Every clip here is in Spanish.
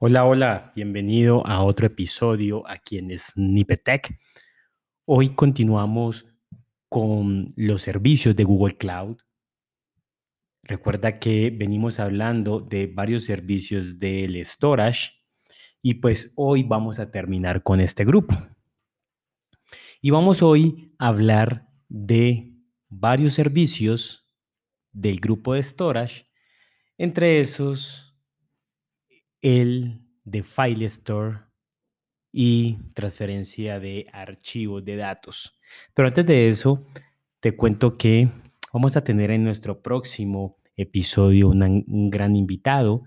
Hola, hola, bienvenido a otro episodio aquí en Snippetech. Hoy continuamos con los servicios de Google Cloud. Recuerda que venimos hablando de varios servicios del storage y pues hoy vamos a terminar con este grupo. Y vamos hoy a hablar de varios servicios del grupo de storage, entre esos el de File Store y transferencia de archivos de datos. Pero antes de eso, te cuento que vamos a tener en nuestro próximo episodio un gran invitado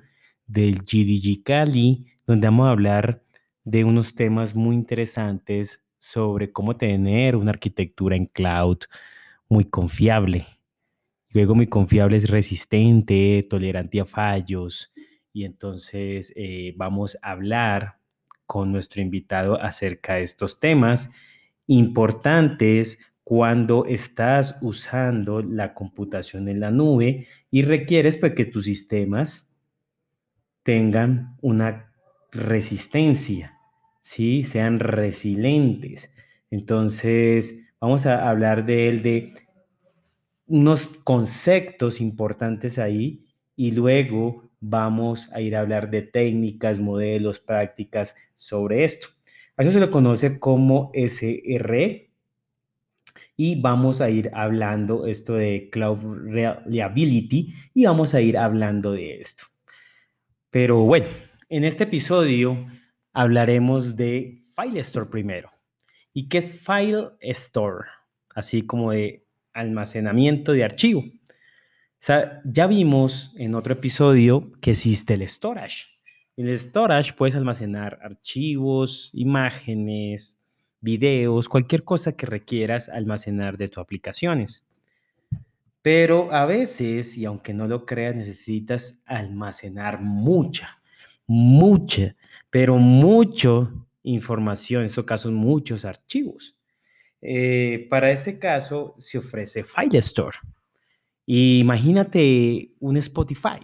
del GDG Cali, donde vamos a hablar de unos temas muy interesantes sobre cómo tener una arquitectura en cloud muy confiable. Luego muy confiable es resistente, tolerante a fallos, y entonces eh, vamos a hablar con nuestro invitado acerca de estos temas importantes cuando estás usando la computación en la nube y requieres pues, que tus sistemas tengan una resistencia, ¿sí? sean resilientes. Entonces, vamos a hablar de él, de unos conceptos importantes ahí y luego vamos a ir a hablar de técnicas, modelos, prácticas sobre esto. A eso se lo conoce como SRE y vamos a ir hablando esto de Cloud Reliability y vamos a ir hablando de esto. Pero bueno, en este episodio hablaremos de File Store primero. ¿Y qué es File Store? Así como de almacenamiento de archivo ya vimos en otro episodio que existe el storage. En el storage puedes almacenar archivos, imágenes, videos, cualquier cosa que requieras almacenar de tus aplicaciones. Pero a veces, y aunque no lo creas, necesitas almacenar mucha, mucha, pero mucho información, en estos casos muchos archivos. Eh, para ese caso se ofrece File Store imagínate un Spotify.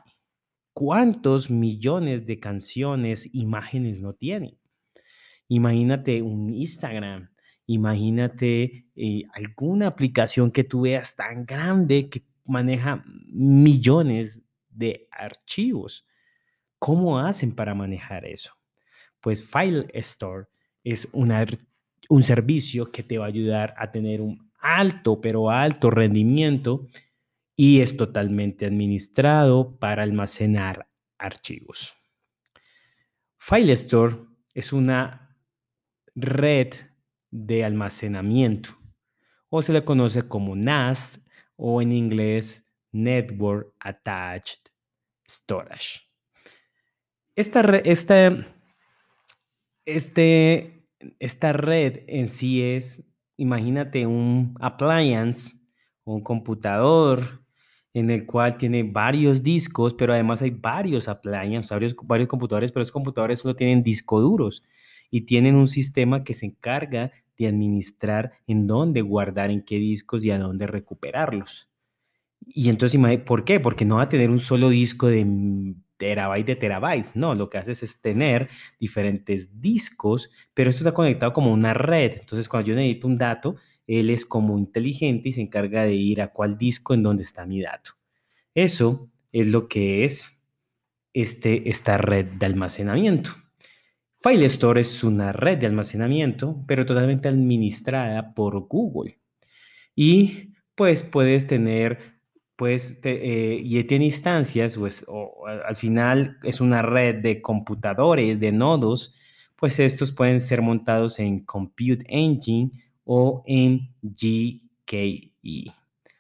¿Cuántos millones de canciones, imágenes no tiene? Imagínate un Instagram. Imagínate eh, alguna aplicación que tú veas tan grande que maneja millones de archivos. ¿Cómo hacen para manejar eso? Pues File Store es un servicio que te va a ayudar a tener un alto, pero alto rendimiento y es totalmente administrado para almacenar archivos. FileStore es una red de almacenamiento o se le conoce como NAS o en inglés Network Attached Storage. Esta, esta, este, esta red en sí es, imagínate un appliance, un computador en el cual tiene varios discos, pero además hay varios appliances, varios, varios computadores, pero esos computadores solo tienen discos duros y tienen un sistema que se encarga de administrar en dónde guardar, en qué discos y a dónde recuperarlos. Y entonces, ¿por qué? Porque no va a tener un solo disco de terabytes de terabytes, no, lo que haces es tener diferentes discos, pero esto está conectado como una red. Entonces, cuando yo necesito un dato, él es como inteligente y se encarga de ir a cuál disco en donde está mi dato. Eso es lo que es este, esta red de almacenamiento. File Store es una red de almacenamiento, pero totalmente administrada por Google. Y pues puedes tener, pues, eh, y tiene instancias, pues, o, al final es una red de computadores, de nodos, pues estos pueden ser montados en Compute Engine o en GKE, o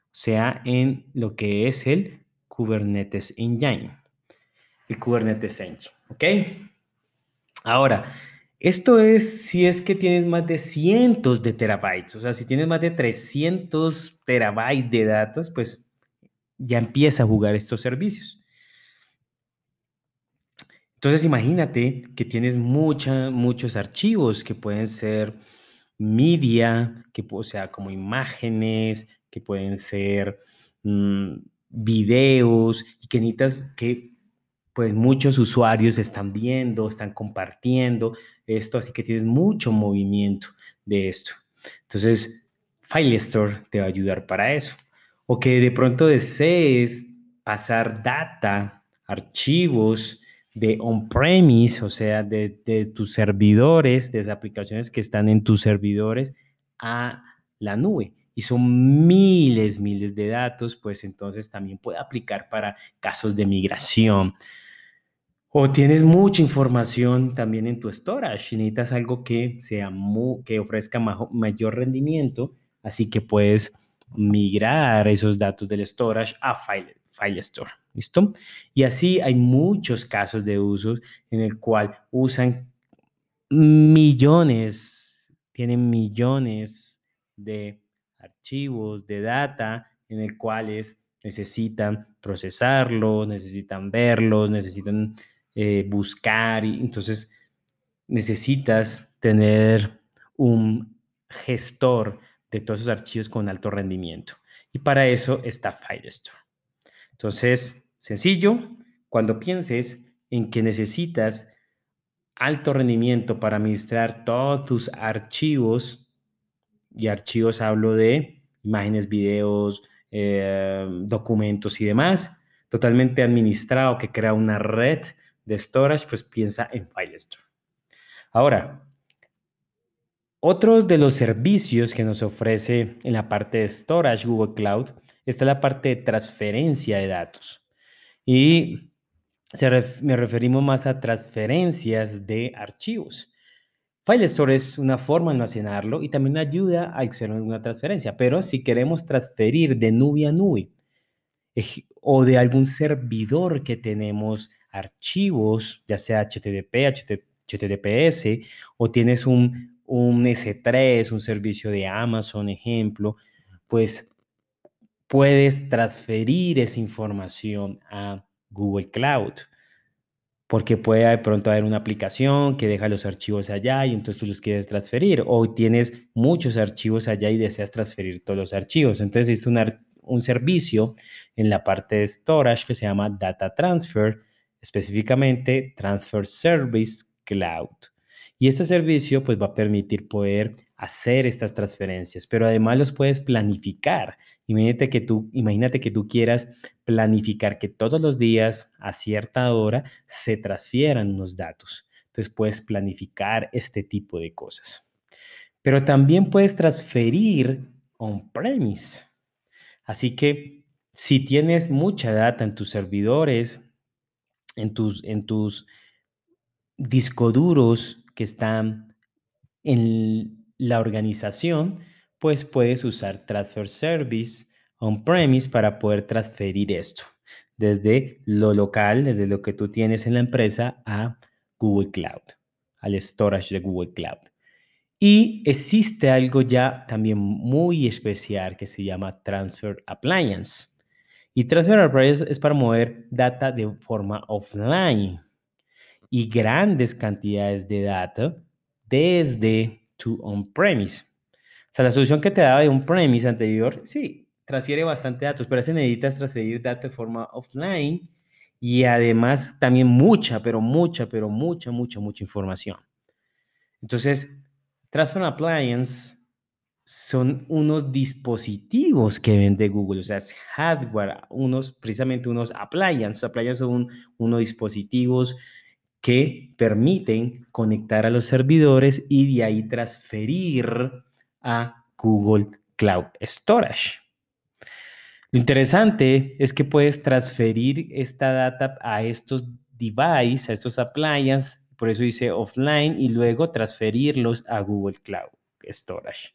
sea, en lo que es el Kubernetes Engine. El Kubernetes Engine, ¿ok? Ahora, esto es si es que tienes más de cientos de terabytes, o sea, si tienes más de 300 terabytes de datos, pues ya empieza a jugar estos servicios. Entonces imagínate que tienes muchos archivos que pueden ser media, que o sea, como imágenes, que pueden ser mm, videos, y que necesitas que pues muchos usuarios están viendo, están compartiendo esto, así que tienes mucho movimiento de esto. Entonces, Filestore te va a ayudar para eso. O que de pronto desees pasar data, archivos de on-premise, o sea, de, tus servidores, de las aplicaciones que están en tus servidores a la nube. Y son miles, miles de datos, pues entonces también puede aplicar para casos de migración. O tienes mucha información también en tu storage necesitas algo que, sea que ofrezca mayor rendimiento, así que puedes migrar esos datos del storage a File, file Store. ¿Listo? Y así hay muchos casos de usos en el cual usan millones, tienen millones de archivos, de data, en el cuales necesitan procesarlos, necesitan verlos, necesitan eh, buscar. Y entonces necesitas tener un gestor de todos esos archivos con alto rendimiento. Y para eso está Firestore. Entonces, sencillo, cuando pienses en que necesitas alto rendimiento para administrar todos tus archivos, y archivos hablo de imágenes, videos, eh, documentos y demás, totalmente administrado que crea una red de storage, pues piensa en Filestore. Ahora, otro de los servicios que nos ofrece en la parte de storage Google Cloud está la parte de transferencia de datos. Y me referimos más a transferencias de archivos. Filestore es una forma de almacenarlo y también ayuda a hacer una transferencia, pero si queremos transferir de nube a nube o de algún servidor que tenemos archivos, ya sea HTTP, HTTPS, o tienes un, un S3, un servicio de Amazon, ejemplo, pues puedes transferir esa información a Google Cloud. Porque puede de pronto haber una aplicación que deja los archivos allá y entonces tú los quieres transferir. O tienes muchos archivos allá y deseas transferir todos los archivos. Entonces es un, un servicio en la parte de storage que se llama Data Transfer específicamente Transfer Service Cloud. Y este servicio pues va a permitir poder hacer estas transferencias, pero además los puedes planificar. Imagínate que tú, imagínate que tú quieras planificar que todos los días a cierta hora se transfieran unos datos. Entonces puedes planificar este tipo de cosas. Pero también puedes transferir on-premise. Así que si tienes mucha data en tus servidores, en tus, en tus discos duros que están en la organización, pues puedes usar Transfer Service on-premise para poder transferir esto desde lo local, desde lo que tú tienes en la empresa a Google Cloud, al storage de Google Cloud. Y existe algo ya también muy especial que se llama Transfer Appliance. Y Transfer Appliance es para mover data de forma offline y grandes cantidades de data desde tu on-premise. O sea, la solución que te daba de on-premise anterior, sí, transfiere bastante datos, pero se necesitas transferir data de forma offline y además también mucha, pero mucha, pero mucha, mucha, mucha información. Entonces, Transfer Appliance son unos dispositivos que vende Google, o sea, es hardware, unos, precisamente unos appliances. Appliances son unos dispositivos que permiten conectar a los servidores y de ahí transferir a Google Cloud Storage. Lo interesante es que puedes transferir esta data a estos devices, a estos appliances, por eso dice offline, y luego transferirlos a Google Cloud Storage.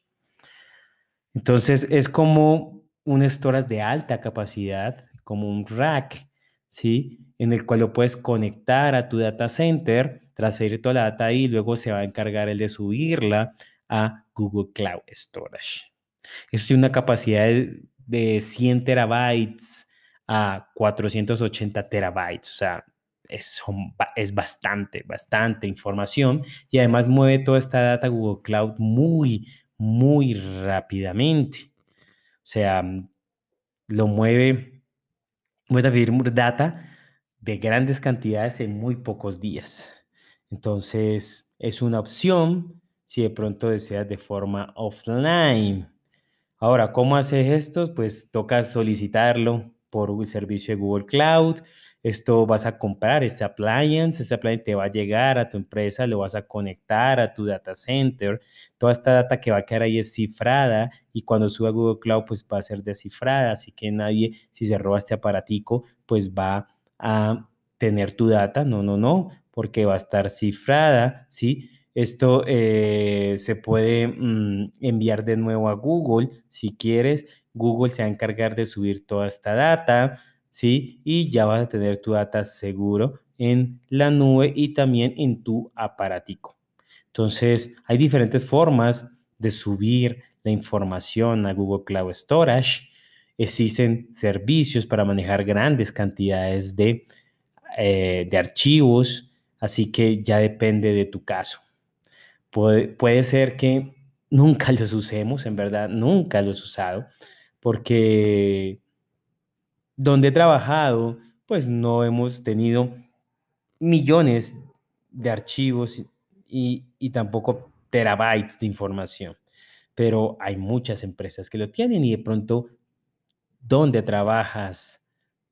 Entonces es como un storage de alta capacidad, como un rack, ¿sí? En el cual lo puedes conectar a tu data center, transferir toda la data y luego se va a encargar el de subirla a Google Cloud Storage. Esto tiene una capacidad de, 100 terabytes a 480 terabytes, o sea, es, bastante, bastante información y además mueve toda esta data Google Cloud muy, muy rápidamente. O sea, lo mueve, puede transferir data de grandes cantidades en muy pocos días. Entonces, es una opción si de pronto deseas de forma offline. Ahora, ¿cómo haces esto? Pues toca solicitarlo por el servicio de Google Cloud. Esto vas a comprar este appliance, este appliance te va a llegar a tu empresa, lo vas a conectar a tu data center. Toda esta data que va a quedar ahí es cifrada y cuando suba a Google Cloud pues va a ser descifrada, así que nadie, si se roba este aparatico, pues va a tener tu data. No, no, no, porque va a estar cifrada, ¿sí? Esto eh, se puede mm, enviar de nuevo a Google si quieres. Google se va a encargar de subir toda esta data, ¿sí? Y ya vas a tener tu data seguro en la nube y también en tu aparatico. Entonces, hay diferentes formas de subir la información a Google Cloud Storage. Existen servicios para manejar grandes cantidades de, eh, de archivos, así que ya depende de tu caso. Puede, ser que nunca los usemos, en verdad, nunca los he usado, porque donde he trabajado, pues no hemos tenido millones de archivos y, y, tampoco terabytes de información. Pero hay muchas empresas que lo tienen y de pronto, ¿dónde trabajas?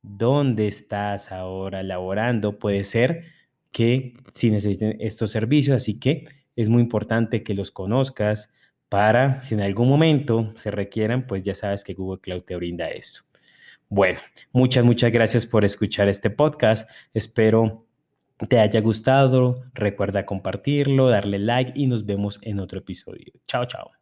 ¿Dónde estás ahora laborando? Puede ser que sí necesiten estos servicios, así que es muy importante que los conozcas para, si en algún momento se requieran, pues ya sabes que Google Cloud te brinda esto. Bueno, muchas, muchas gracias por escuchar este podcast. Espero te haya gustado. Recuerda compartirlo, darle like y nos vemos en otro episodio. Chao, chao.